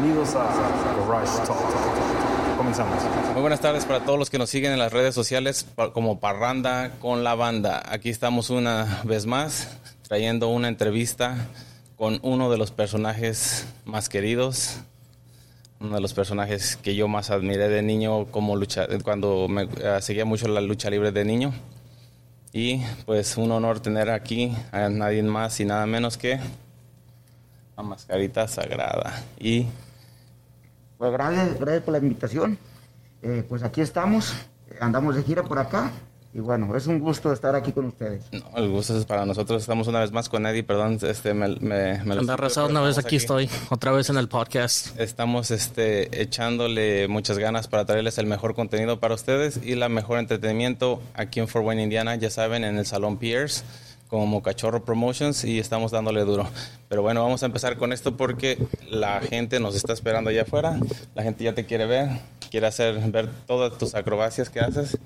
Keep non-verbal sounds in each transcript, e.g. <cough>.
bienvenidos a Garage Talk. Comenzamos. Muy buenas tardes para todos los que nos siguen en las redes sociales como Parranda con la banda. Aquí estamos una vez más trayendo una entrevista con uno de los personajes más queridos, uno de los personajes que yo más admiré de niño como lucha, cuando me eh, seguía mucho la lucha libre de niño. Y pues un honor tener aquí a nadie más y nada menos que a Mascarita Sagrada. Y pues gracias, gracias por la invitación. Eh, pues aquí estamos, andamos de gira por acá y bueno, es un gusto estar aquí con ustedes. No, el gusto es para nosotros. Estamos una vez más con Eddie. Perdón, este, me, me, me Anda una vez aquí, estoy, otra vez en el podcast. Estamos este, echándole muchas ganas para traerles el mejor contenido para ustedes y la mejor entretenimiento aquí en Fort Wayne, Indiana. Ya saben, en el Salón Pierce como Cachorro Promotions y estamos dándole duro. Pero bueno, vamos a empezar con esto porque la gente nos está esperando allá afuera. La gente ya te quiere ver, quiere hacer ver todas tus acrobacias que haces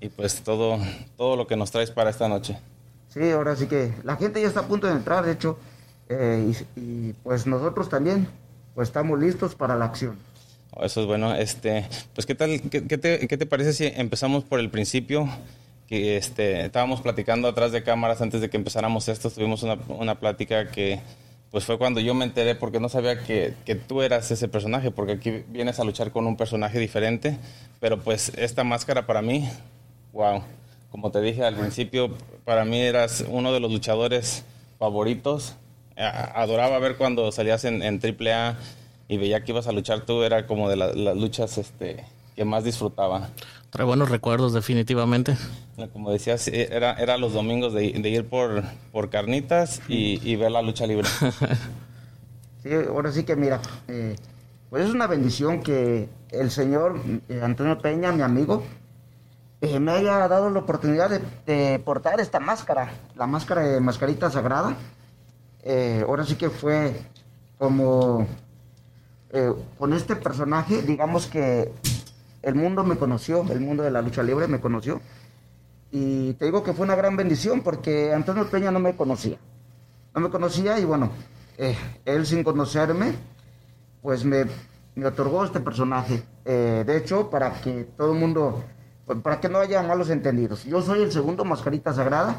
y pues todo, todo lo que nos traes para esta noche. Sí, ahora sí que la gente ya está a punto de entrar, de hecho, eh, y, pues nosotros también, pues estamos listos para la acción. Eso es bueno. Este, pues qué tal, qué, te, qué te parece si empezamos por el principio? Que este, estábamos platicando atrás de cámaras antes de que empezáramos esto, tuvimos una, una plática que pues fue cuando yo me enteré porque no sabía que, que, tú eras ese personaje, porque aquí vienes a luchar con un personaje diferente, pero pues esta máscara para mí Wow, como te dije al principio, para mí eras uno de los luchadores favoritos. Adoraba ver cuando salías en, en AAA y veía que ibas a luchar tú, era como de las luchas este, que más disfrutaba. Trae buenos recuerdos, definitivamente. Como decías, era, era los domingos de, ir por, por carnitas y, ver la lucha libre. <laughs> sí, ahora sí que mira, eh, pues es una bendición que el señor eh, Antonio Peña, mi amigo, eh, me haya dado la oportunidad de, portar esta máscara, la máscara de mascarita sagrada. Eh, ahora sí que fue como eh, con este personaje, digamos que el mundo me conoció, el mundo de la lucha libre me conoció. Y te digo que fue una gran bendición porque Antonio Peña no me conocía. No me conocía y bueno, él sin conocerme, pues me, me otorgó este personaje. de hecho, para que todo el mundo para que no haya malos entendidos. Yo soy el segundo mascarita sagrada,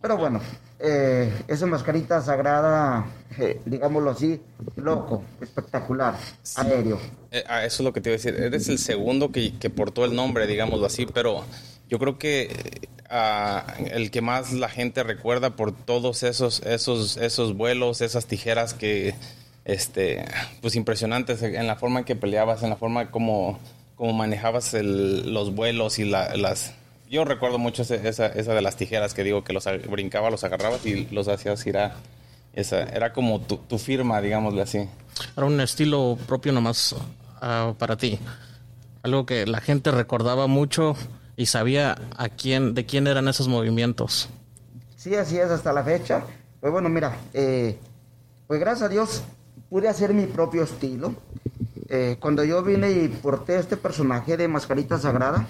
pero bueno, eh, esa mascarita sagrada, eh, digámoslo así, loco, espectacular, aéreo. Eh, ah, eso es lo que te iba a decir. Eres el segundo que, que portó el nombre, digámoslo así, pero yo creo que ah, el que más la gente recuerda por todos esos, esos, esos vuelos, esas tijeras que, este, pues impresionantes en la forma en que peleabas, en la forma como cómo manejabas los vuelos y las... Yo recuerdo mucho esa, esa, de las tijeras que digo que los brincaba, los agarrabas y los hacías girar. Esa, era como tu, firma, digámosle así. Era un estilo propio nomás ah, para ti. Algo que la gente recordaba mucho y sabía a quién, de quién eran esos movimientos. Sí, así es hasta la fecha. Pues bueno, mira, eh, pues gracias a Dios pude hacer mi propio estilo. Eh, cuando yo vine y porté este personaje de Mascarita Sagrada,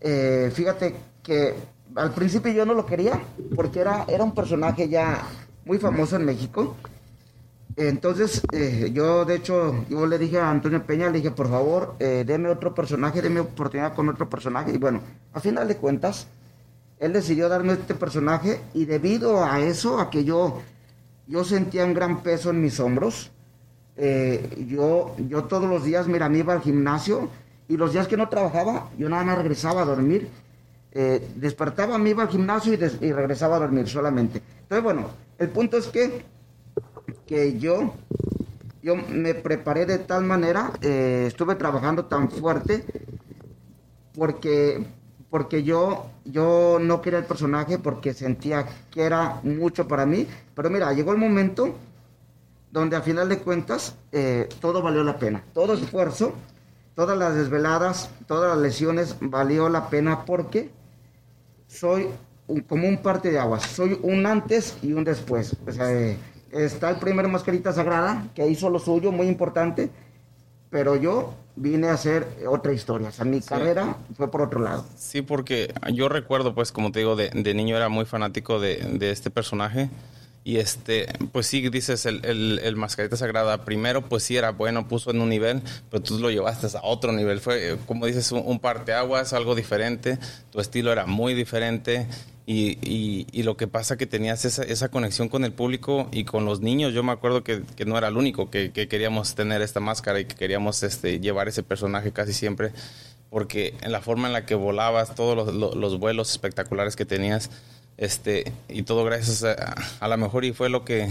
eh, fíjate que al principio yo no lo quería porque era, era un personaje ya muy famoso en México. Entonces, eh, yo de hecho, yo le dije a Antonio Peña, le dije, por favor, deme otro personaje, deme oportunidad con otro personaje. Y bueno, a final de cuentas, él decidió darme este personaje y debido a eso, a que yo, yo sentía un gran peso en mis hombros, eh, yo, yo todos los días, mira, me iba al gimnasio y los días que no trabajaba, yo nada más regresaba a dormir. Eh, despertaba, me iba al gimnasio y, regresaba a dormir solamente. Entonces, bueno, el punto es que, que yo, yo me preparé de tal manera, eh, estuve trabajando tan fuerte, porque, porque yo, yo no quería el personaje, porque sentía que era mucho para mí. Pero mira, llegó el momento donde a final de cuentas eh, todo valió la pena. Todo esfuerzo, todas las desveladas, todas las lesiones valió la pena porque soy como un parte de aguas. Soy un antes y un después. Eh, está el primer mascarita sagrada que hizo lo suyo, muy importante, pero yo vine a hacer otra historia. O sea, mi carrera fue por otro lado. Sí, porque yo recuerdo, pues, como te digo, de, niño era muy fanático de, de este personaje Y este, pues sí, dices, el, el, el, Mascarita Sagrada primero, pues sí era bueno, puso en un nivel, pero tú lo llevaste a otro nivel. Fue, como dices, un, un parteaguas, algo diferente. Tu estilo era muy diferente. Y, y, y, lo que pasa que tenías esa, esa, conexión con el público y con los niños. Yo me acuerdo que, no era el único que, que, queríamos tener esta máscara y que queríamos este, llevar ese personaje casi siempre, porque en la forma en la que volabas, todos los, los, los vuelos espectaculares que tenías, este, y todo gracias a, a lo mejor y fue lo que,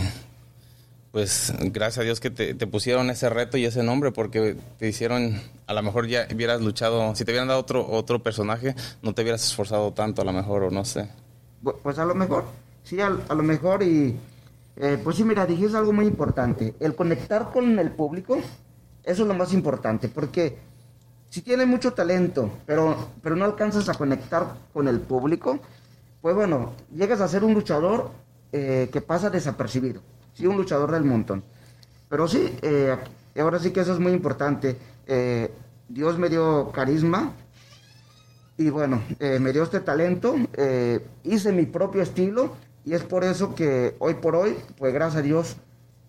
pues gracias a Dios que te, te, pusieron ese reto y ese nombre porque te hicieron, a lo mejor ya hubieras luchado, si te hubieran dado otro, otro personaje, no te hubieras esforzado tanto a lo mejor o no sé. Pues a lo mejor, sí, a, a lo mejor y eh, pues sí, mira, dijiste algo muy importante, el conectar con el público, eso es lo más importante, porque si tienes mucho talento, pero, pero no alcanzas a conectar con el público, pues bueno, llegas a ser un luchador eh, que pasa desapercibido, sí, un luchador del montón. Pero sí, eh, ahora sí que eso es muy importante. Dios me dio carisma y bueno, eh, me dio este talento, hice mi propio estilo y es por eso que hoy por hoy, pues gracias a Dios,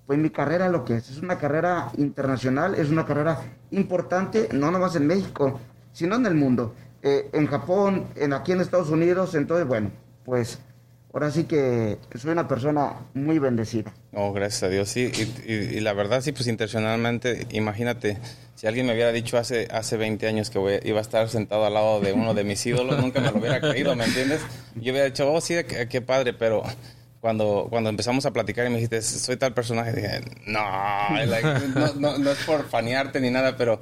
pues mi carrera lo que es, es una carrera internacional, es una carrera importante, no nomás en México, sino en el mundo. en Japón, en aquí en Estados Unidos, entonces bueno, pues ahora sí que soy una persona muy bendecida. Oh, gracias a Dios, sí. Y, la verdad, sí, pues intencionalmente, imagínate, si alguien me hubiera dicho hace, hace 20 años que iba a estar sentado al lado de uno de mis ídolos, nunca me lo hubiera creído, ¿me entiendes? Yo hubiera dicho, oh, sí, qué, qué padre, pero cuando, cuando empezamos a platicar y me dijiste, soy tal personaje, dije, no, no, no, no, es por fanearte ni nada, pero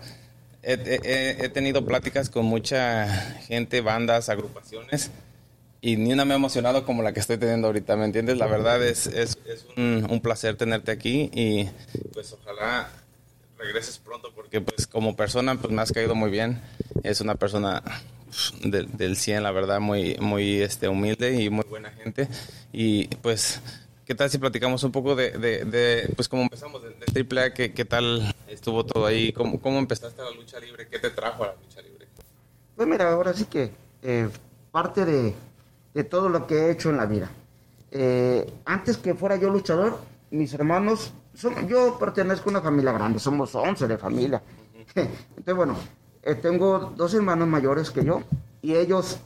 he tenido pláticas con mucha gente, bandas, agrupaciones y ni una me ha emocionado como la que estoy teniendo ahorita, ¿me entiendes? La verdad es, es, es un, un, placer tenerte aquí y pues ojalá regreses pronto porque pues como persona pues me has caído muy bien. Es una persona de, del 100, la verdad, muy, muy este, humilde y muy buena gente. Y pues, ¿qué tal si platicamos un poco de, de, de pues cómo empezamos, de, de AAA, ¿qué, ¿qué, tal estuvo todo ahí? ¿Cómo, ¿Cómo empezaste la lucha libre? ¿Qué te trajo a la lucha libre? Pues mira, ahora sí que eh, parte de de todo lo que he hecho en la vida. Eh, antes que fuera yo luchador, mis hermanos, son, yo pertenezco a una familia grande, somos 11 de familia. <laughs> Entonces, bueno, eh, tengo dos hermanos mayores que yo y ellos,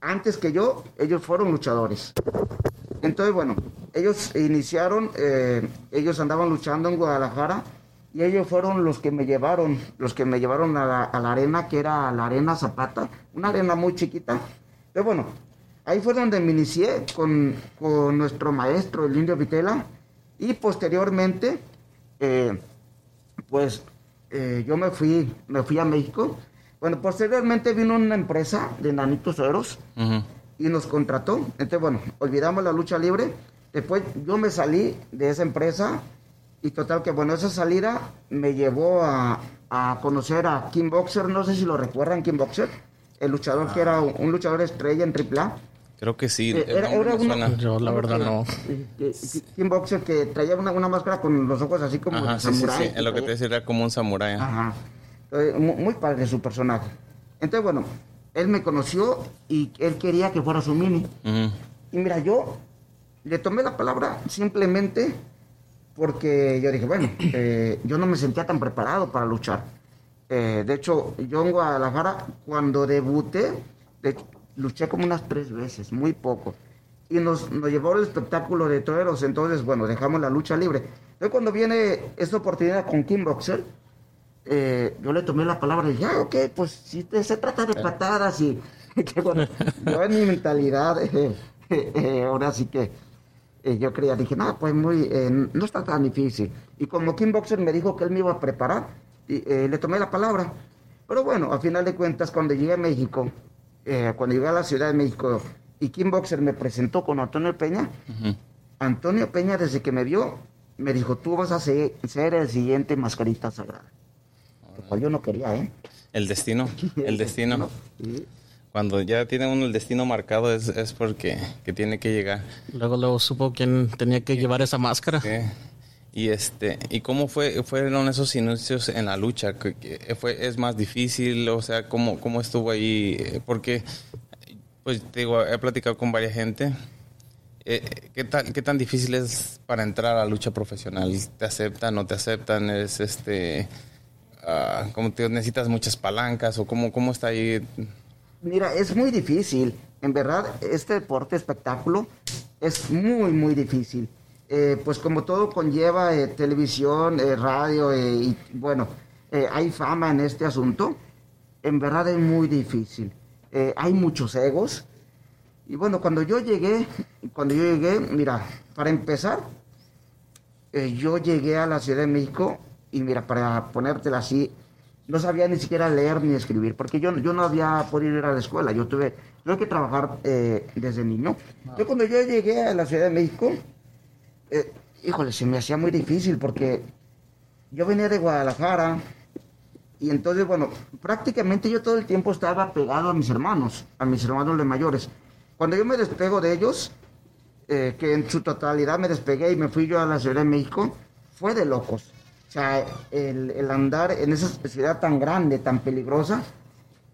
antes que yo, ellos fueron luchadores. Entonces, bueno, ellos iniciaron, eh, ellos andaban luchando en Guadalajara y ellos fueron los que me llevaron, los que me llevaron a la, a la arena, que era la Arena Zapata, una arena muy chiquita. Pero bueno, Ahí fue donde me inicié con, con nuestro maestro, el Indio Vitela, y posteriormente, eh, pues eh, yo me fui, me fui a México. Bueno, posteriormente vino una empresa de Nanitos Eros uh -huh. y nos contrató. Entonces, bueno, olvidamos la lucha libre. Después yo me salí de esa empresa y total que, bueno, esa salida me llevó a, a conocer a King Boxer. No sé si lo recuerdan, King Boxer. El luchador ah. que era un luchador estrella en AAA. Creo que sí. Eh, era, era una, Yo la verdad no. Un boxer que traía una, una, máscara con los ojos así como Ajá, sí, samurái. Sí, sí, en lo que te decía era como un samurái. Ajá. Entonces, muy, muy padre su personaje. Entonces, bueno, él me conoció y él quería que fuera su mini. Uh -huh. Y mira, yo le tomé la palabra simplemente porque yo dije, bueno, eh, yo no me sentía tan preparado para luchar. Eh, de hecho, yo en Guadalajara, cuando debuté, de, luché como unas tres veces, muy poco. Y nos, nos llevó el espectáculo de toreros, entonces, bueno, dejamos la lucha libre. Entonces, cuando viene esta oportunidad con Kim Boxer, eh, yo le tomé la palabra y dije, ah, ok, pues si te, se trata de patadas y <laughs> que bueno, yo en mi mentalidad, <laughs> eh, eh, ahora sí que yo creía, dije, no, pues muy, no está tan difícil. Y como Kim Boxer me dijo que él me iba a preparar, y, le tomé la palabra. Pero bueno, a final de cuentas, cuando llegué a México, eh, cuando llegué a la Ciudad de México y Kim Boxer me presentó con Antonio Peña, uh -huh. Antonio Peña desde que me vio me dijo, tú vas a ser, ser el siguiente mascarita sagrada. Lo cual yo no quería, ¿eh? El destino, <laughs> el destino. sí. Cuando ya tiene uno el destino marcado es, es porque que tiene que llegar. Luego, luego supo quién tenía que llevar esa máscara. Sí. Y este, ¿y cómo fue, fueron esos inicios en la lucha? ¿Fue, ¿Es más difícil? O sea, ¿cómo, cómo estuvo ahí? Porque, pues te digo, he platicado con varias gente Eh, ¿qué, tal, ¿Qué tan difícil es para entrar a la lucha profesional? ¿Te aceptan, no te aceptan? ¿Es este... ah, ¿Cómo te necesitas muchas palancas o cómo, cómo está ahí? Mira, es muy difícil. En verdad, este deporte espectáculo es muy, muy difícil. Eh, pues como todo conlleva eh, televisión, eh, radio y bueno, hay fama en este asunto. En verdad es muy difícil. Hay muchos egos. Y bueno, cuando yo llegué, cuando yo llegué, mira, para empezar, yo llegué a la Ciudad de México y mira, para ponértela así, no sabía ni siquiera leer ni escribir, porque yo, yo no había podido ir a la escuela, yo tuve, tuve que trabajar desde niño. Yo cuando yo llegué a la Ciudad de México, eh, híjole, se me hacía muy difícil porque yo venía de Guadalajara y entonces, bueno, prácticamente yo todo el tiempo estaba pegado a mis hermanos, a mis hermanos de mayores. Cuando yo me despego de ellos, eh, que en su totalidad me despegué y me fui yo a la Ciudad de México, fue de locos. O sea, el, andar en esa ciudad tan grande, tan peligrosa.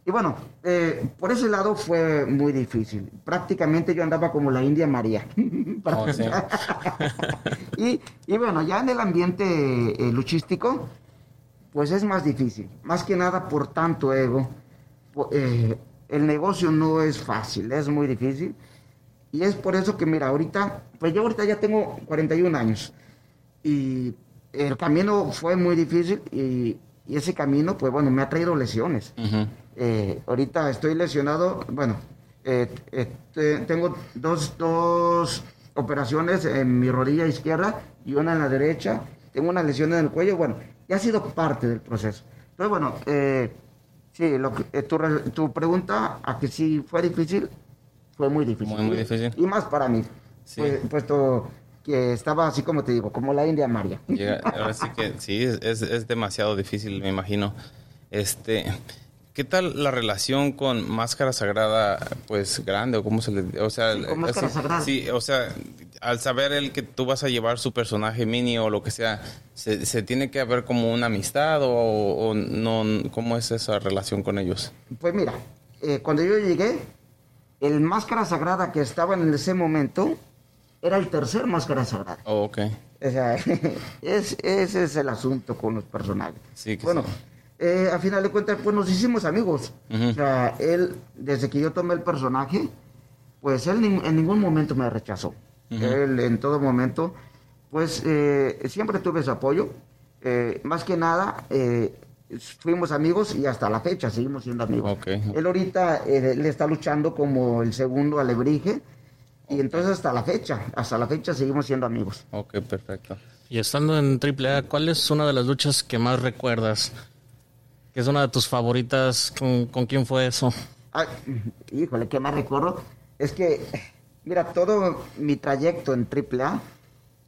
Y bueno, eh, por ese lado fue muy difícil. Prácticamente yo andaba como la India María. <laughs> Oh, sí. <laughs> y, y bueno, ya en el ambiente eh, luchístico, pues es más difícil. Más que nada por tanto ego. Eh, el negocio no es fácil, es muy difícil. Y es por eso que, mira, ahorita, pues yo ahorita ya tengo 41 años. Y el camino fue muy difícil y, y ese camino, pues bueno, me ha traído lesiones. Ujú. Eh, ahorita estoy lesionado, bueno, eh, eh, te- tengo dos, dos operaciones en mi rodilla izquierda y una en la derecha. Tengo una lesión en el cuello, bueno, ya ha sido parte del proceso. Entonces, bueno, eh, sí, lo que- eh, tu, tu pregunta a que si fue difícil, fue muy difícil. Muy, muy difícil. Y más para mí, Sí. pues- puesto que estaba así como te digo, como la India María. Llega- ahora sí <laughs> que sí, es, es- es demasiado difícil, me imagino. Este, ¿qué tal la relación con Máscara Sagrada, pues grande o cómo se le, o sea, Sí, con Máscara Sagrada. Sí, o sea, al saber el que tú vas a llevar su personaje mini o lo que sea, se, se tiene que haber como una amistad o, o no, cómo es esa relación con ellos. Pues mira, eh, cuando yo llegué, el máscara sagrada que estaba en ese momento era el tercer máscara sagrada. Oh, ok. O sea, <laughs> es- ese es el asunto con los personajes. Sí, que bueno, sí. Eh, a final de cuentas, pues nos hicimos amigos. Ujú. O sea, él, desde que yo tomé el personaje, pues él nin- en ningún momento me rechazó. Ujú. Él en todo momento, pues eh, siempre tuve su apoyo. Eh, más que nada, eh, fuimos amigos y hasta la fecha seguimos siendo amigos. Ok. Él ahorita eh, le está luchando como el segundo alebrije. Y entonces hasta la fecha, hasta la fecha seguimos siendo amigos. Ok, perfecto. Y estando en AAA, ¿cuál es una de las luchas que más recuerdas? Es una de tus favoritas. ¿Con, con quién fue eso? Híjole, ¿qué más recuerdo? Es que, mira, todo mi trayecto en AAA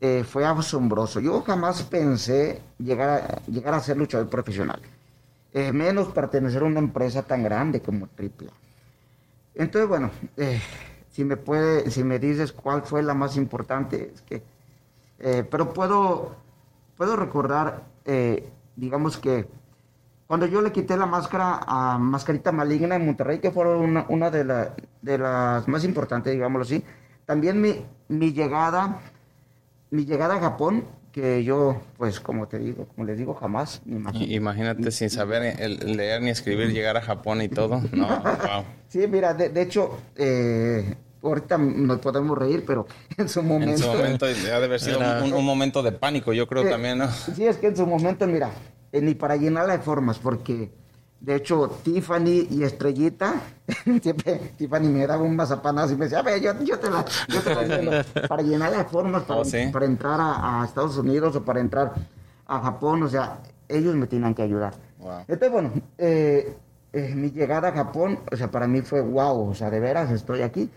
eh, fue asombroso. Yo jamás pensé llegar a, llegar a ser luchador profesional. Eh, menos pertenecer a una empresa tan grande como AAA. Entonces, bueno, eh, si me puede, si me dices cuál fue la más importante, es que, eh, pero puedo, puedo recordar, digamos que cuando yo le quité la máscara a Mascarita Maligna en Monterrey, que fue una, una de, la- de las más importantes, digámoslo así, también mi, mi llegada, mi llegada a Japón, que yo, pues como te digo, como les digo, jamás me imaginé. I- Imagínate sin saber el- leer ni escribir, llegar a Japón y todo. No, <laughs> wow. Sí, mira, de, de hecho, eh, ahorita nos podemos reír, pero <laughs> en su momento... En su momento ha de haber sido Era- un, un momento de pánico, yo creo Eh, también, ¿no? Sí, es que en su momento, mira, ni para llenarla de formas, porque de hecho Tiffany y Estrellita, <laughs> siempre Tiffany me daba un mazapanazo y me decía, a ver, yo, yo te la, yo te la lleno", <laughs> para llenarla de formas, para, Oh, ¿sí? para entrar a, a Estados Unidos o para entrar a Japón, o sea, ellos me tenían que ayudar. Wow. Entonces, bueno, eh, eh, mi llegada a Japón, o sea, para mí fue wow, o sea, de veras estoy aquí.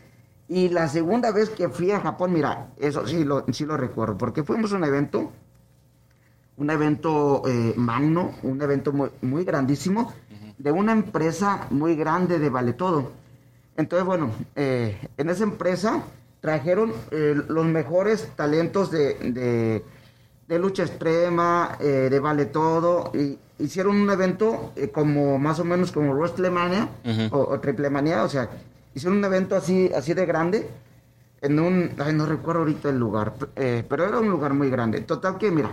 Y la segunda vez que fui a Japón, mira, eso sí lo, sí lo recuerdo, porque fuimos a un evento, un evento eh, magno, un evento muy, muy grandísimo, de una empresa muy grande de Vale Todo. Entonces, bueno, eh, en esa empresa trajeron eh, los mejores talentos de, de- de lucha extrema, eh, de Vale Todo, y hicieron un evento como más o menos como WrestleMania o, o Triplemania, o sea, hicieron un evento así, así de grande. en un, ay, no recuerdo ahorita el lugar, pero era un lugar muy grande. Total que, mira,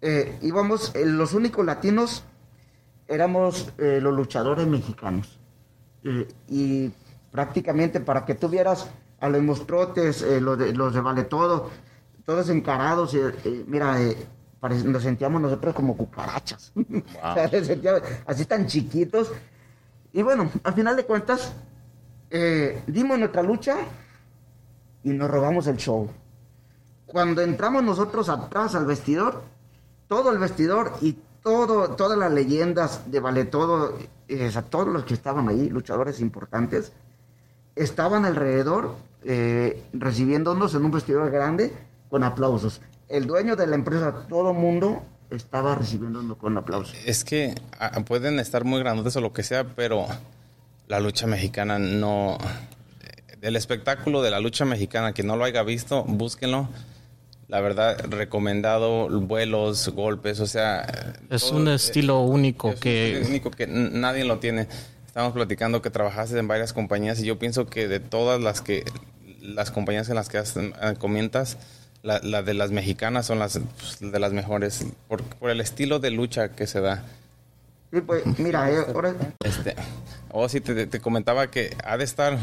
eh, íbamos, eh, los únicos latinos éramos eh, los luchadores mexicanos. Y prácticamente para que tuvieras a los monstruotes, eh, los, de, los de Vale Todo, todos encarados, mira, nos sentíamos nosotros como cucarachas. <laughs> O sea, nos sentíamos así tan chiquitos. Y bueno, al final de cuentas, dimos nuestra lucha y nos robamos el show. Cuando entramos nosotros atrás al vestidor, todo el vestidor y todo, todas las leyendas de Vale Todo, eh, sea, todos los que estaban ahí, luchadores importantes, estaban alrededor eh, recibiéndonos en un vestidor grande con aplausos. El dueño de la empresa, todo mundo estaba recibiéndonos con aplausos. Es que ah, pueden estar muy grandotes o lo que sea, pero la lucha mexicana no... El espectáculo de la lucha mexicana, quien no lo haya visto, búsquenlo. La verdad, recomendado, vuelos, golpes, o sea... Es todo- un estilo único es un que estilo único que nadie lo tiene. Estamos platicando que trabajaste en varias compañías y yo pienso que de todas las que las compañías en las que has- eh, comentas, la, la de las mexicanas son las pues, de las mejores por, por el estilo de lucha que se da. Sí, pues, mira, eh, ahora, Este, o sí te, te comentaba que ha de estar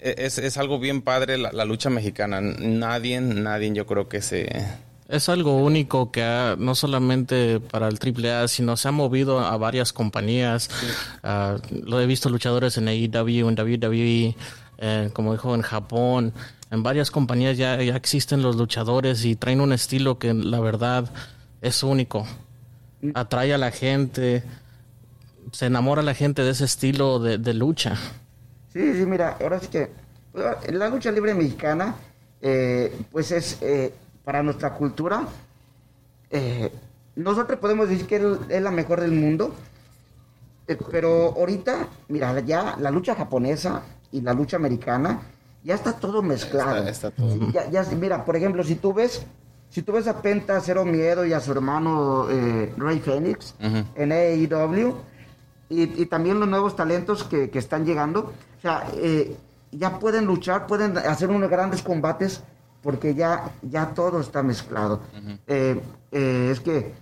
es, es algo bien padre la, la lucha mexicana. Nadie, nadie yo creo que se Es algo único que ha- no solamente para el AAA, sino se ha movido a varias compañías. Ah, lo he visto luchadores en AEW, en WWE, eh, como dijo en Japón. En varias compañías ya, ya existen los luchadores y traen un estilo que la verdad es único. Atrae a la gente, se enamora la gente de ese estilo de, de lucha. Sí, sí, mira, ahora sí que pues, la lucha libre mexicana, eh, pues es eh, para nuestra cultura. eh, nosotros podemos decir que es la mejor del mundo, eh, pero ahorita, mira, ya la lucha japonesa y la lucha americana ya está todo mezclado. Está- está todo. Ya, ya- mira, por ejemplo, si tú ves, si tú ves a Penta Cero Miedo y a su hermano eh, Rey Fénix Ujú. en AEW y, y también los nuevos talentos que, que están llegando, o sea, eh, ya pueden luchar, pueden hacer unos grandes combates porque ya, ya todo está mezclado. Eh, eh, es que,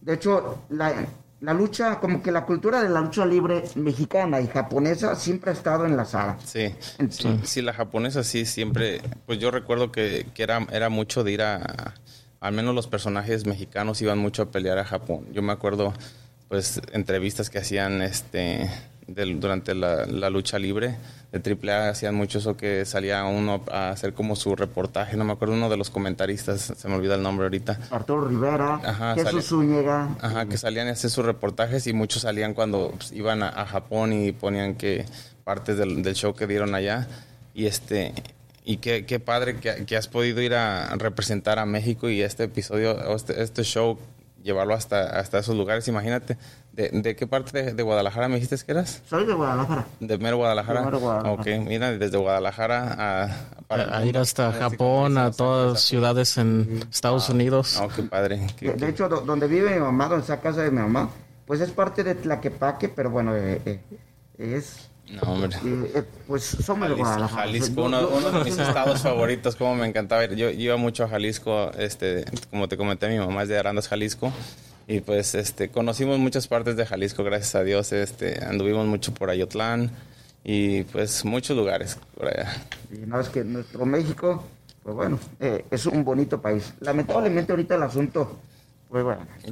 de hecho, la, la lucha, como que la cultura de la lucha libre mexicana y japonesa siempre ha estado enlazada. Sí, sí, sí, la japonesa sí siempre, pues yo recuerdo que, que era, era mucho de ir a, al menos los personajes mexicanos iban mucho a pelear a Japón. Yo me acuerdo, pues, entrevistas que hacían este del- durante la, la lucha libre de AAA, hacían mucho eso que salía uno a hacer como su reportaje, no me acuerdo, uno de los comentaristas, se me olvida el nombre ahorita. Arturo Rivera, Ajá, Jesús Zúñiga. Ajá, que salían a hacer sus reportajes y muchos salían cuando pues, iban a, a Japón y ponían que partes del, del show que dieron allá. Y este y qué, qué padre que, que has podido ir a representar a México y este episodio, este, este show, llevarlo hasta, hasta esos lugares. Imagínate, ¿de, de qué parte de, de Guadalajara me dijiste que eras? Soy de Guadalajara. De mero Guadalajara. De mero Guadalajara. Ok, mira, desde Guadalajara a... A, a ir hasta Japón, a todas ciudades en Estados Unidos. Oh, qué padre. qué- De, de qué- hecho, do- donde vive mi mamá, donde está casa de mi mamá, pues es parte de Tlaquepaque, pero bueno, eh, eh, es... no, hombre. eh, eh, pues somos de Jalisco, Guadalajara. Jalisco, Yo- uno, yo- uno de mis estados favoritos, como me encantaba ir. Yo, yo iba mucho a Jalisco, este, como te comenté, mi mamá es de Arandas, Jalisco. Y pues este, conocimos muchas partes de Jalisco, gracias a Dios. Este, anduvimos mucho por Ayotlán y pues muchos lugares por allá. Y no es que nuestro México, pues bueno, eh, es un bonito país. Lamentablemente ahorita el asunto, pues bueno, Eh,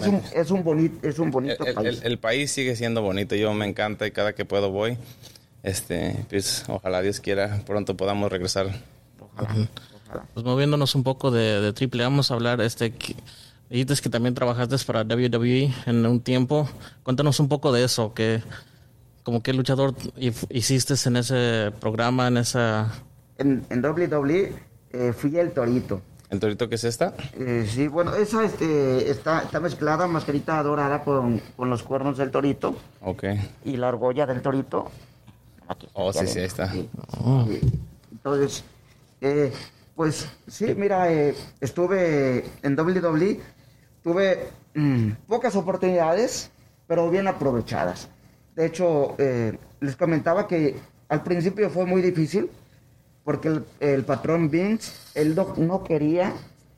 es un, es un bonito, es un bonito El, país. el- el país sigue siendo bonito, yo me encanta y cada que puedo voy. Este, pues ojalá Dios quiera pronto podamos regresar. Ojalá, ojalá. Pues moviéndonos un poco de, de triple, vamos a hablar, este, que, dijiste que también trabajaste para WWE en un tiempo. Cuéntanos un poco de eso, que, como qué luchador hiciste en ese programa, en esa... En, en WWE eh, fui el torito. ¿El torito que es esta? Eh, sí, bueno, esa este, está, está mezclada, mascarita dorada con, con los cuernos del torito Ok. y la argolla del torito. Aquí, Oh, sí, sí, ahí está. sí. Sí. Entonces, eh, pues sí, mira, eh, estuve en WWE, tuve mm, <clears throat> pocas oportunidades, pero bien aprovechadas. De hecho, eh, les comentaba que al principio fue muy difícil porque el, el patrón Vince, él no, no quería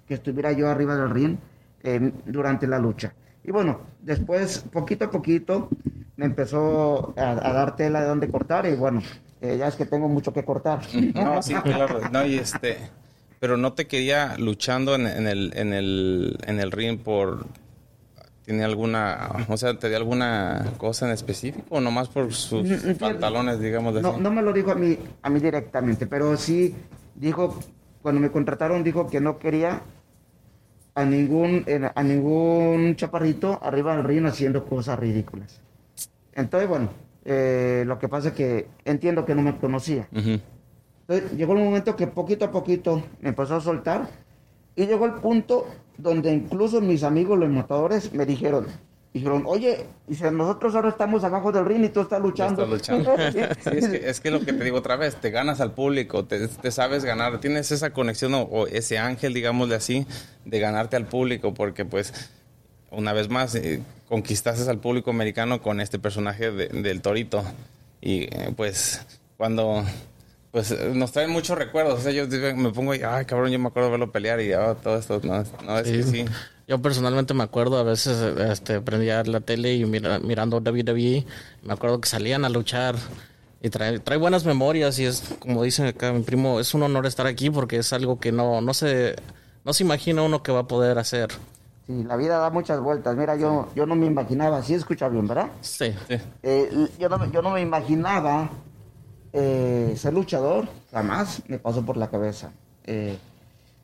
que estuviera yo arriba del ring eh, durante la lucha. Y bueno, después, poquito a poquito, me empezó a, a dar tela de dónde cortar y bueno, eh, ya es que tengo mucho que cortar. <laughs> No, sí, claro. No, y este, pero no te quería luchando en, en el, en el, en el ring por, ¿tiene alguna, o sea, te dio alguna cosa en específico o nomás por sus Mm, mm, pantalones, digamos de No, así? no me lo dijo a mí, a mí directamente, pero sí dijo, cuando me contrataron, dijo que no quería a ningún, a ningún chaparrito arriba del ring haciendo cosas ridículas. Entonces, bueno, eh, lo que pasa es que entiendo que no me conocía. Ujú. Entonces, llegó un momento que poquito a poquito me empezó a soltar y llegó el punto donde incluso mis amigos los matadores me dijeron, dijeron, oye, dice, nosotros ahora estamos abajo del ring y tú estás luchando. estás luchando. <laughs> Sí, es que, es que lo que te digo otra vez, te ganas al público, te, te sabes ganar, tienes esa conexión o, o ese ángel, digámosle así, de ganarte al público, porque pues, una vez más, eh, conquistaste al público americano con este personaje de- del torito. Y eh, pues, cuando, pues, eh, nos traen muchos recuerdos, o sea, yo me pongo y, ay, cabrón, yo me acuerdo de verlo pelear y ah, todo esto, no, no, es que sí. Yo personalmente me acuerdo, a veces este, prendía la tele y mira- mirando WWE, me acuerdo que salían a luchar y trae, trae buenas memorias y es, como dice acá mi primo, es un honor estar aquí porque es algo que no, no, se, no se imagina uno que va a poder hacer. Sí, la vida da muchas vueltas. Mira, yo, yo no me imaginaba, sí escucha bien, ¿verdad? Sí. Sí. Eh, yo, no, yo no me imaginaba eh, ser luchador, jamás me pasó por la cabeza. Eh,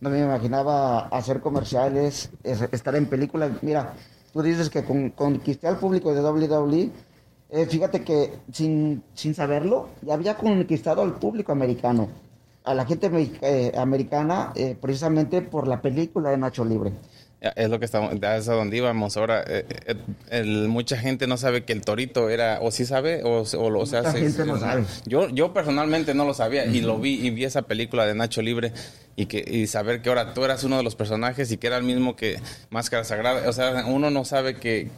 no me imaginaba hacer comerciales, es- estar en películas. Mira, tú dices que con- conquisté al público de WWE. eh, fíjate que sin, sin saberlo, ya había conquistado al público americano, a la gente eh, americana, precisamente por la película de Nacho Libre. Es lo que estamos, es a donde íbamos ahora. eh, eh, el- mucha gente no sabe que el torito era, o sí sabe, o, o lo o sea, Mucha se- gente no sabe. Yo, yo personalmente no lo sabía y lo vi y vi esa película de Nacho Libre y que y saber que ahora tú eras uno de los personajes y que era el mismo que Máscara Sagrada. O sea, uno no sabe que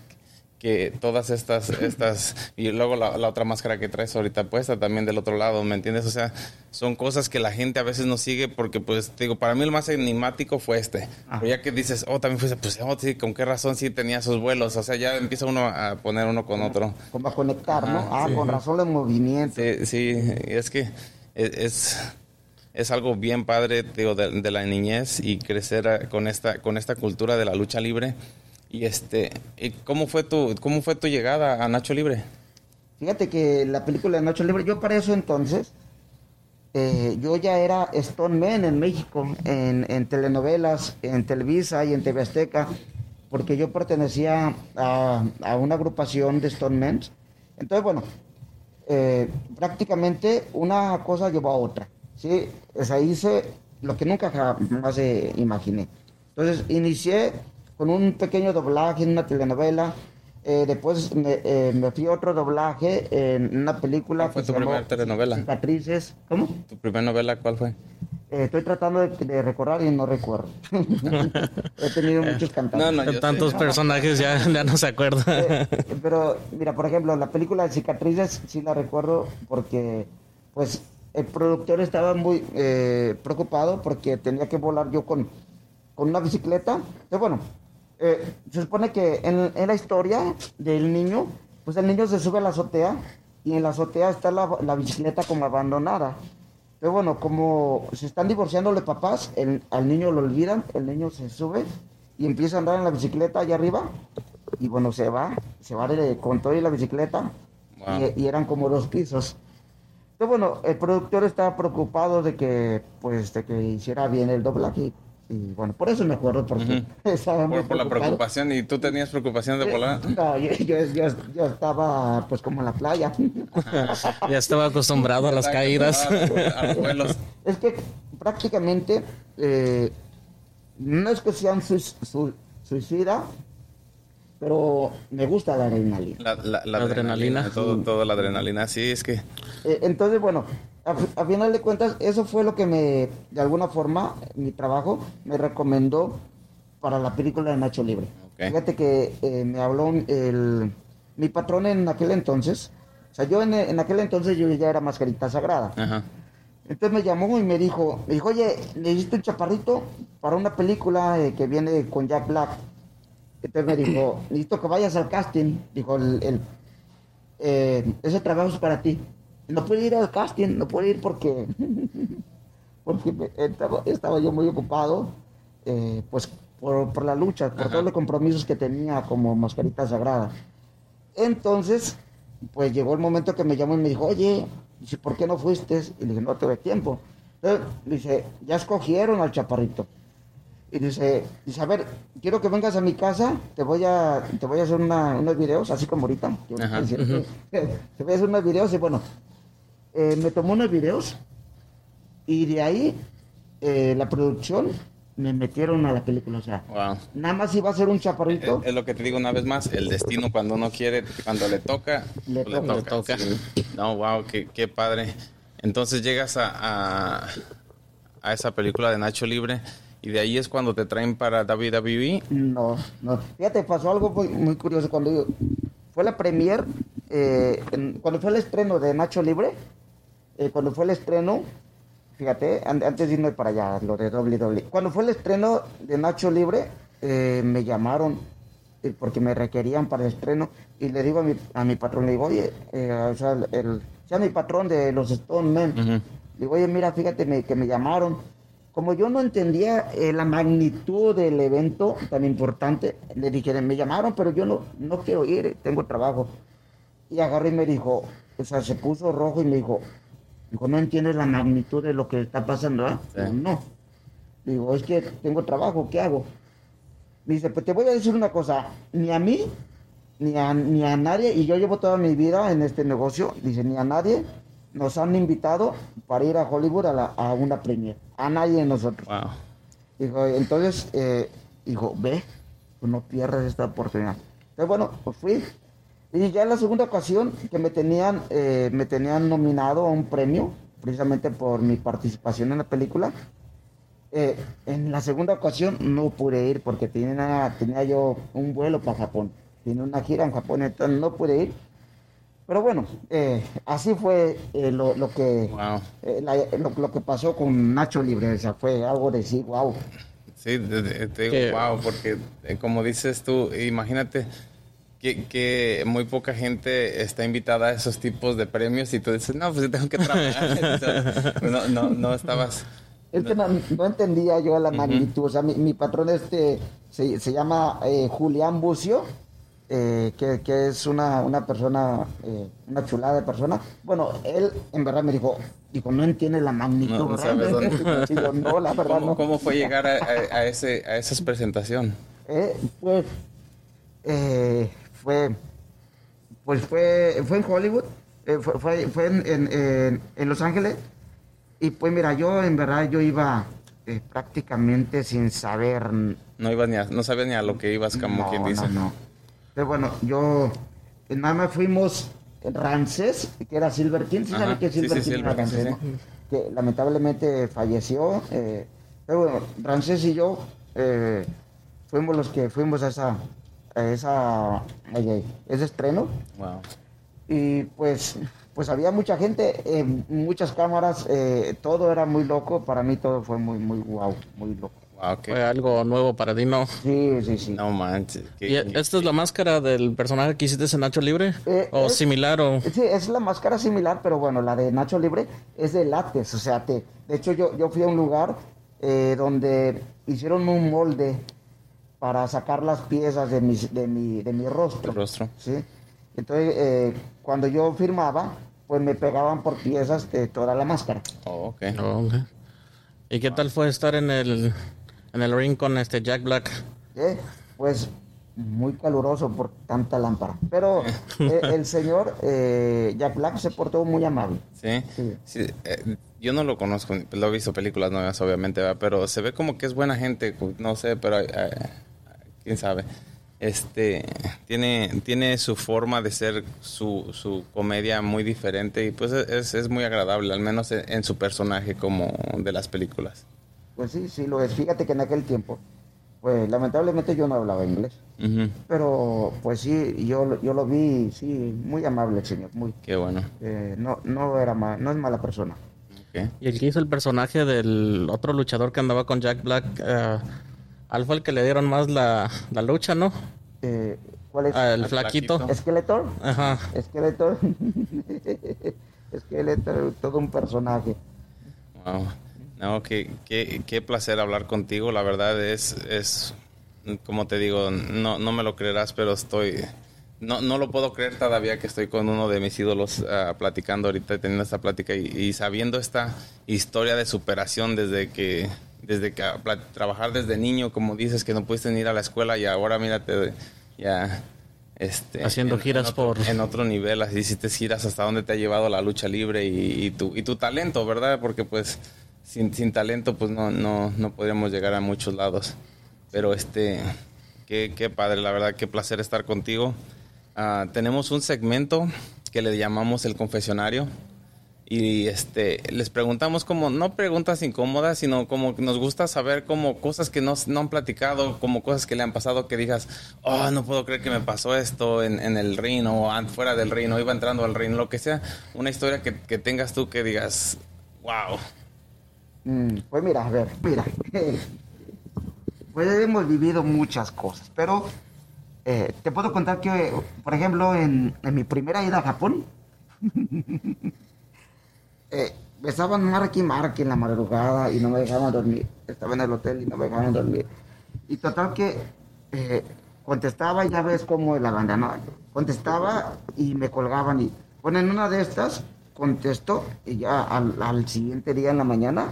que todas estas, estas, y luego la, la otra máscara que traes ahorita puesta también del otro lado, ¿me entiendes? O sea, son cosas que la gente a veces no sigue porque, pues, te digo, para mí el más enigmático fue este. Pero ya que dices, oh, también fuiste, pues, oh, sí, ¿con qué razón sí tenía sus vuelos? O sea, ya empieza uno a poner uno con otro. Como a conectar, ¿no? Ah, sí. con razón el movimiento. Sí, sí, es que es, es, es algo bien padre, digo, de, de la niñez y crecer con esta, con esta cultura de la lucha libre. Y este, ¿y ¿cómo fue tu, cómo fue tu llegada a Nacho Libre? Fíjate que la película de Nacho Libre, yo para eso entonces, eh, yo ya era Stone Man en México, en, en telenovelas, en Televisa y en TV Azteca, porque yo pertenecía a, a una agrupación de Stone Men. Entonces, bueno, eh, prácticamente una cosa llevó a otra, ¿sí? O sea, hice lo que nunca jamás eh, imaginé. Entonces, inicié con un pequeño doblaje en una telenovela, eh, después me, eh, me fui a otro doblaje en una película ¿Cuál fue que tu primera telenovela? Cicatrices. ¿Cómo? ¿Tu primera novela cuál fue? Eh, estoy tratando de, de recordar y no recuerdo. <laughs> He tenido muchos cantantes. No, no, yo Tantos sé. personajes ya, ya no se acuerdan. Eh, pero, mira, por ejemplo, la película de Cicatrices sí la recuerdo porque, pues, el productor estaba muy eh, preocupado porque tenía que volar yo con, con una bicicleta. Entonces, bueno, eh, se supone que en, en la historia del niño, pues el niño se sube a la azotea y en la azotea está la, la bicicleta como abandonada. Pero bueno, como se están divorciando los papás, el- al niño lo olvidan, el niño se sube y empieza a andar en la bicicleta allá arriba y bueno, se va, se va de- con todo y la bicicleta Wow. y, y eran como dos pisos. Entonces bueno, el productor estaba preocupado de que pues de que hiciera bien el doblaje y bueno, por eso me acuerdo porque <laughs> estaba muy Por, por la preocupación. ¿Y tú tenías preocupación de volar? <laughs> No, yo, yo- yo- yo estaba pues como en la playa. <laughs> ya estaba acostumbrado a las caídas. A los. Es que prácticamente eh, no es que sea un suic- su- suicida, pero me gusta la adrenalina. La, la- la La adrenalina. Todo, todo la adrenalina. Sí, es que Eh, entonces, bueno, a, fi- a final de cuentas, eso fue lo que me, de alguna forma, mi trabajo me recomendó para la película de Nacho Libre. Fíjate que eh, me habló el, mi patrón en aquel entonces, o sea, yo en, en aquel entonces yo ya era mascarita sagrada. Ajá. Entonces me llamó y me dijo, me dijo, oye, necesito un chaparrito para una película eh, que viene con Jack Black. Entonces me dijo, necesito que vayas al casting. Dijo, el, el- eh, ese trabajo es para ti. No puedo ir al casting, no puedo ir porque, <laughs> porque estaba, estaba yo muy ocupado, eh, pues por, por la lucha, por Ajá. todos los compromisos que tenía como mascarita sagrada. Entonces, pues llegó el momento que me llamó y me dijo, oye, dice, ¿por qué no fuiste? Y le dije, no tuve tiempo. Entonces, dice, ya escogieron al chaparrito. Y dice, dice, a ver, quiero que vengas a mi casa, te voy a, te voy a hacer una- unos videos, así como ahorita. <laughs> te voy a hacer unos videos y bueno, eh, me tomó unos videos y de ahí eh, la producción me metieron a la película. O sea, Wow. nada más iba a ser un chaparrito. Es lo que te digo una vez más, el destino cuando uno quiere, cuando le toca, Le pues toca. Le toca. sí. No, wow, qué, qué padre. Entonces llegas a, a, a esa película de Nacho Libre y de ahí es cuando te traen para WWE. No, no. Fíjate, pasó algo muy, muy curioso cuando yo- fue la premier, eh, en- cuando fue el estreno de Nacho Libre, eh, cuando fue el estreno, fíjate, an- antes de irme para allá, lo de WWE, cuando fue el estreno de Nacho Libre, eh, me llamaron eh, porque me requerían para el estreno y le digo a mi, a mi patrón, le digo, oye, eh, o sea, el, el- sea mi patrón de los Stone Men, le digo, oye, mira, fíjate me- que me llamaron. Como yo no entendía eh, la magnitud del evento tan importante, le dije, me llamaron, pero yo no, no quiero ir, tengo trabajo. Y agarré y me dijo, o sea, se puso rojo y me dijo, dijo, no entiendes la magnitud de lo que está pasando, ¿ah? Sí. Digo, no. Digo, es que tengo trabajo, ¿qué hago? Me dice, pues te voy a decir una cosa, ni a mí, ni a, ni a nadie, y yo llevo toda mi vida en este negocio, dice, ni a nadie nos han invitado para ir a Hollywood a, la- a una premier. A nadie de nosotros. Wow. Dijo, entonces, eh, dijo, ve, pues no pierdas esta oportunidad. Entonces, bueno, pues fui. Y ya en la segunda ocasión que me tenían, eh, me tenían nominado a un premio, precisamente por mi participación en la película. Eh, en la segunda ocasión no pude ir porque tenía, tenía yo un vuelo para Japón. Tenía una gira en Japón, entonces no pude ir. Pero bueno, eh, así fue eh, lo, lo que Wow. eh, la- lo, lo que pasó con Nacho Libre. O sea, fue algo de sí, wow. Sí, de- te digo, wow, porque eh, como dices tú, imagínate que, que muy poca gente está invitada a esos tipos de premios y tú dices, no, pues yo tengo que trabajar. <laughs> Sea, no, no, no estabas... Es que no, no entendía yo la magnitud. O sea, mi, mi patrón este se, se llama eh, Julián Bucio, eh, que, que es una, una persona, eh, una chulada de persona. Bueno, él en verdad me dijo, dijo, no entiende la magnitud. No, no ¿verdad?" sabes dónde. <laughs> Digo, no, la verdad ¿Cómo, no. cómo fue llegar a, a- a ese, a esa presentación? Eh, pues, fue, pues fue, fue en Hollywood, eh, fue, fue, fue en, en- en- en Los Ángeles. Y pues mira, yo en verdad yo iba eh, prácticamente sin saber No ibas ni a- no sabías ni a lo que ibas, como no, quien dice. No, no. Pero bueno, yo nada más fuimos Ramsés, que era Silver King, ¿sí Ajá, sabe que sí, sí, Silver King Silver era King, sí, Ramsés, no? Que lamentablemente falleció. eh, pero bueno, Ramsés y yo eh, fuimos los que fuimos a esa, esa, ese estreno. Wow. Y pues, pues había mucha gente, eh, muchas cámaras, eh, todo era muy loco. Para mí todo fue muy, muy guau, muy loco. Wow, qué- Fue algo nuevo para ti, ¿no? Sí, sí, sí. no manches. qué- ¿Y esta es la máscara del personaje que hiciste en Nacho Libre? Eh, ¿O es- similar o...? Sí, es la máscara similar, pero bueno, la de Nacho Libre es de látex, o sea, te, de hecho yo, yo fui a un lugar eh, donde hicieron un molde para sacar las piezas de mi, de mi, de mi rostro. Rostro. ¿sí? Entonces, eh, cuando yo firmaba, pues me pegaban por piezas de toda la máscara. Oh, ok. Oh, ok. ¿Y qué tal fue estar en el, en el ring con este Jack Black? ¿eh? Pues muy caluroso por tanta lámpara. Pero <laughs> eh, el señor eh, Jack Black se portó muy amable. Sí, Sí. sí, eh, yo no lo conozco, lo he visto películas nuevas obviamente, ¿verdad? pero se ve como que es buena gente, no sé, pero eh, quién sabe. Este tiene tiene su forma de ser su, su comedia muy diferente y pues es, es muy agradable, al menos en, en su personaje como de las películas. Pues sí, sí lo es. Fíjate que en aquel tiempo, pues lamentablemente yo no hablaba inglés. Pero pues sí, yo, yo lo vi, sí, muy amable el señor, muy. Qué bueno. eh, no, no era ma- no es mala persona. Y el que hizo el personaje del otro luchador que andaba con Jack Black, uh, al fue el que le dieron más la, la lucha, ¿no? Eh, ¿Cuál es? Ah, el flaquito. ¿Skeletor? Ajá. Skeletor. Skeletor, <laughs> todo un personaje. Wow. No, qué, qué, qué placer hablar contigo. La verdad es, es como te digo, no, no me lo creerás, pero estoy no, no lo puedo creer todavía que estoy con uno de mis ídolos uh, platicando ahorita, teniendo esta plática y, y, sabiendo esta historia de superación desde que, desde que trabajar desde niño, como dices, que no pudiste ir a la escuela y ahora mírate ya este, haciendo en, giras en otro, por en otro nivel, así hiciste giras hasta donde te ha llevado la lucha libre y, y, tu, y tu talento, ¿verdad? Porque pues sin, sin talento pues no, no, no podríamos llegar a muchos lados. Pero este, qué, qué padre, la verdad, qué placer estar contigo. Uh, tenemos un segmento que le llamamos el confesionario y este les preguntamos como no preguntas incómodas sino como nos gusta saber como cosas que no, no han platicado como cosas que le han pasado que digas oh no puedo creer que me pasó esto en, en el ring o fuera del ring o iba entrando al ring lo que sea. Una historia que, que tengas tú que digas wow mm, pues mira a ver mira. Pues hemos vivido muchas cosas pero eh, te puedo contar que, por ejemplo, en, en mi primera ida a Japón, <laughs> eh, estaban marque y en la madrugada y no me dejaban dormir. Estaba en el hotel y no me dejaban dormir. Y total que eh, contestaba, ya ves cómo la banda, ¿no? Contestaba y me colgaban. Y bueno, en una de estas contesto y ya al, siguiente día en la mañana,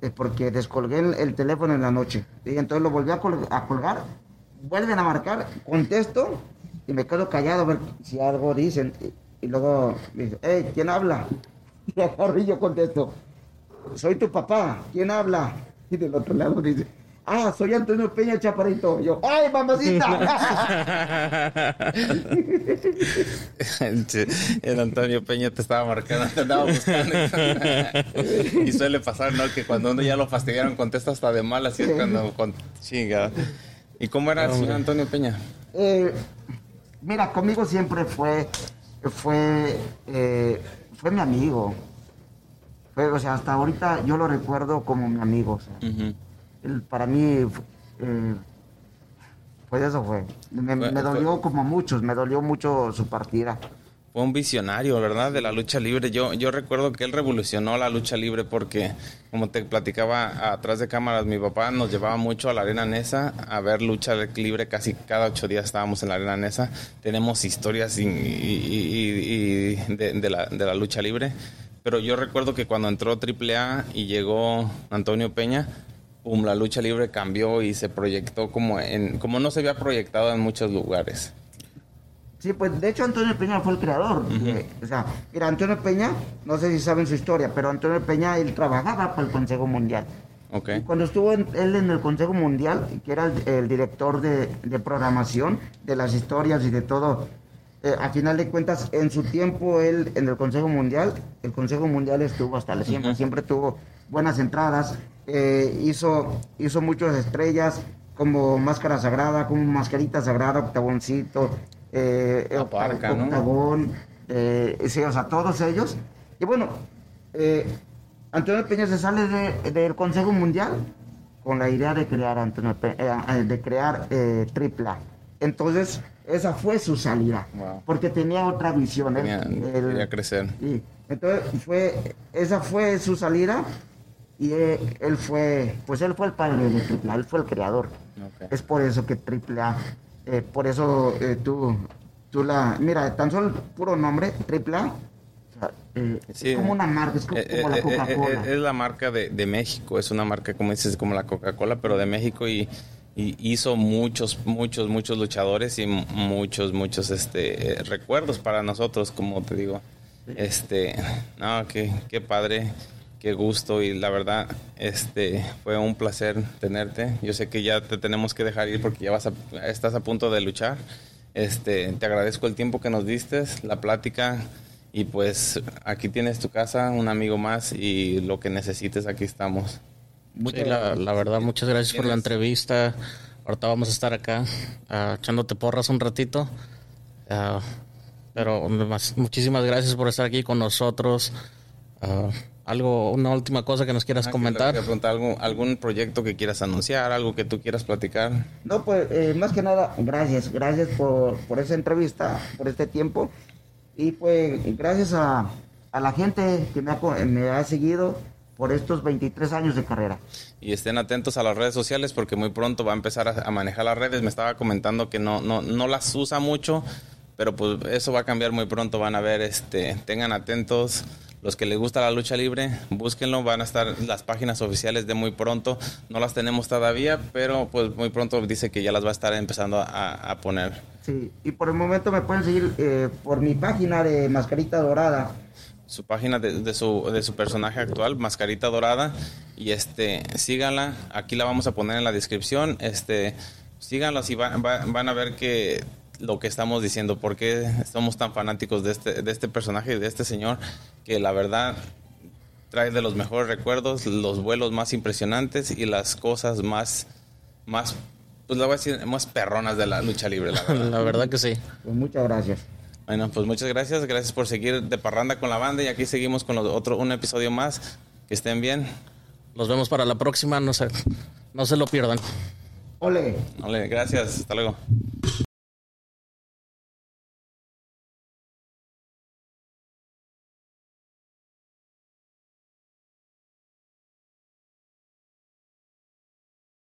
eh, porque descolgué el, el, teléfono en la noche. Y entonces lo volví a colgar vuelven a marcar, contesto y me quedo callado a ver si algo dicen. Y, y luego me dice, hey, ¿quién habla? Y <laughs> agarro y yo contesto, soy tu papá, ¿quién habla? Y del otro lado dice, ah, soy Antonio Peña Chaparito. Y yo, ¡ay, mamacita! <laughs> el Antonio Peña te estaba marcando, te andaba buscando. <laughs> y suele pasar, ¿no? Que cuando uno ya lo fastidiaron, contesta hasta de mal, así es cuando con... chinga. ¿Y cómo era el señor Antonio Peña? Eh, mira, conmigo siempre fue, fue, eh, fue mi amigo. Fue, o sea, hasta ahorita yo lo recuerdo como mi amigo. O sea, uh -huh. él, para mí, eh, pues eso fue. Me, me dolió fue, como muchos, me dolió mucho su partida fue un visionario, ¿verdad? De la lucha libre. Yo, yo recuerdo que él revolucionó la lucha libre porque, como te platicaba atrás de cámaras, mi papá nos llevaba mucho a la Arena Nesa a ver lucha libre. Casi cada ocho días estábamos en la Arena Nesa. Tenemos historias y, y, y de, de, la, de la lucha libre. Pero yo recuerdo que cuando entró AAA y llegó Antonio Peña, pum, la lucha libre cambió y se proyectó como, en, como no se había proyectado en muchos lugares. Sí, pues de hecho Antonio Peña fue el creador. Uh -huh. eh, o sea, mira, Antonio Peña, no sé si saben su historia, pero Antonio Peña, él trabajaba para el Consejo Mundial. Okay. Cuando estuvo en, él en el Consejo Mundial, que era el, el director de, de, programación de las historias y de todo, eh, a final de cuentas, en su tiempo, él en el Consejo Mundial, el Consejo Mundial estuvo hasta siempre, uh -huh. siempre tuvo buenas entradas, eh, hizo, hizo muchas estrellas, como Máscara Sagrada, como Mascarita Sagrada, Octagoncito, eh, Aparca, Octagón, ¿no? eh, sí, o sea, todos ellos. Y bueno, eh, Antonio Peña se sale del de, Consejo Mundial con la idea de crear Antonio Peña, eh, de crear eh, AAA. Entonces, esa fue su salida, wow. porque tenía otra visión. Tenía, él, quería crecer. Y entonces, fue, esa fue su salida y él, él, fue, pues él fue el padre de AAA, él fue el creador. Okay. Es por eso que AAA eh, por eso eh, tú, tú la. Mira, tan solo el puro nombre, AAA. Eh, sí, es como una marca, es como, como la Coca-Cola. Es, la marca de, de, México, es una marca, como dices, como la Coca-Cola, pero de México y, y, hizo muchos, muchos, muchos luchadores y muchos, muchos este, recuerdos para nosotros, como te digo. Este, no, qué, qué padre qué gusto y la verdad este fue un placer tenerte. Yo sé que ya te tenemos que dejar ir porque ya vas a, estás a punto de luchar. Este te agradezco el tiempo que nos diste la plática y pues aquí tienes tu casa un amigo más y lo que necesites aquí estamos. Sí, la, la, verdad muchas gracias por la entrevista. Ahorita vamos a estar acá uh, echándote porras un ratito. Uh, pero muchísimas gracias por estar aquí con nosotros. Uh, algo, una última cosa que nos quieras Ah, que comentar. le preguntar algún, algún proyecto que quieras anunciar, algo que tú quieras platicar. No, pues eh, más que nada, gracias, gracias por, por esa entrevista, por este tiempo. Y pues gracias a, a la gente que me ha, me ha seguido por estos 23 años de carrera. Y estén atentos a las redes sociales porque muy pronto va a empezar a, a manejar las redes. Me estaba comentando que no, no, no las usa mucho, pero pues eso va a cambiar muy pronto. Van a ver, este, tengan atentos. Los que les gusta la lucha libre, búsquenlo. Van a estar las páginas oficiales de muy pronto. No las tenemos todavía, pero pues muy pronto dice que ya las va a estar empezando a, a poner. Sí, y por el momento me pueden seguir eh, por mi página de Mascarita Dorada. su página de, de su, de su personaje actual, Mascarita Dorada. Y este, síganla, aquí la vamos a poner en la descripción. Este, síganla va- va- van a ver que lo que estamos diciendo, por qué somos tan fanáticos de este, de este personaje, de este señor, que la verdad trae de los mejores recuerdos, los vuelos más impresionantes y las cosas más, más, pues la voy a decir, más perronas de la lucha libre, la <laughs> verdad. La verdad que sí. Pues muchas gracias. Bueno, pues muchas gracias. Gracias por seguir de parranda con la banda y aquí seguimos con lo- otro un episodio más. Que estén bien. Nos vemos para la próxima, no se, no se lo pierdan. Ole. Vale, gracias. Hasta luego.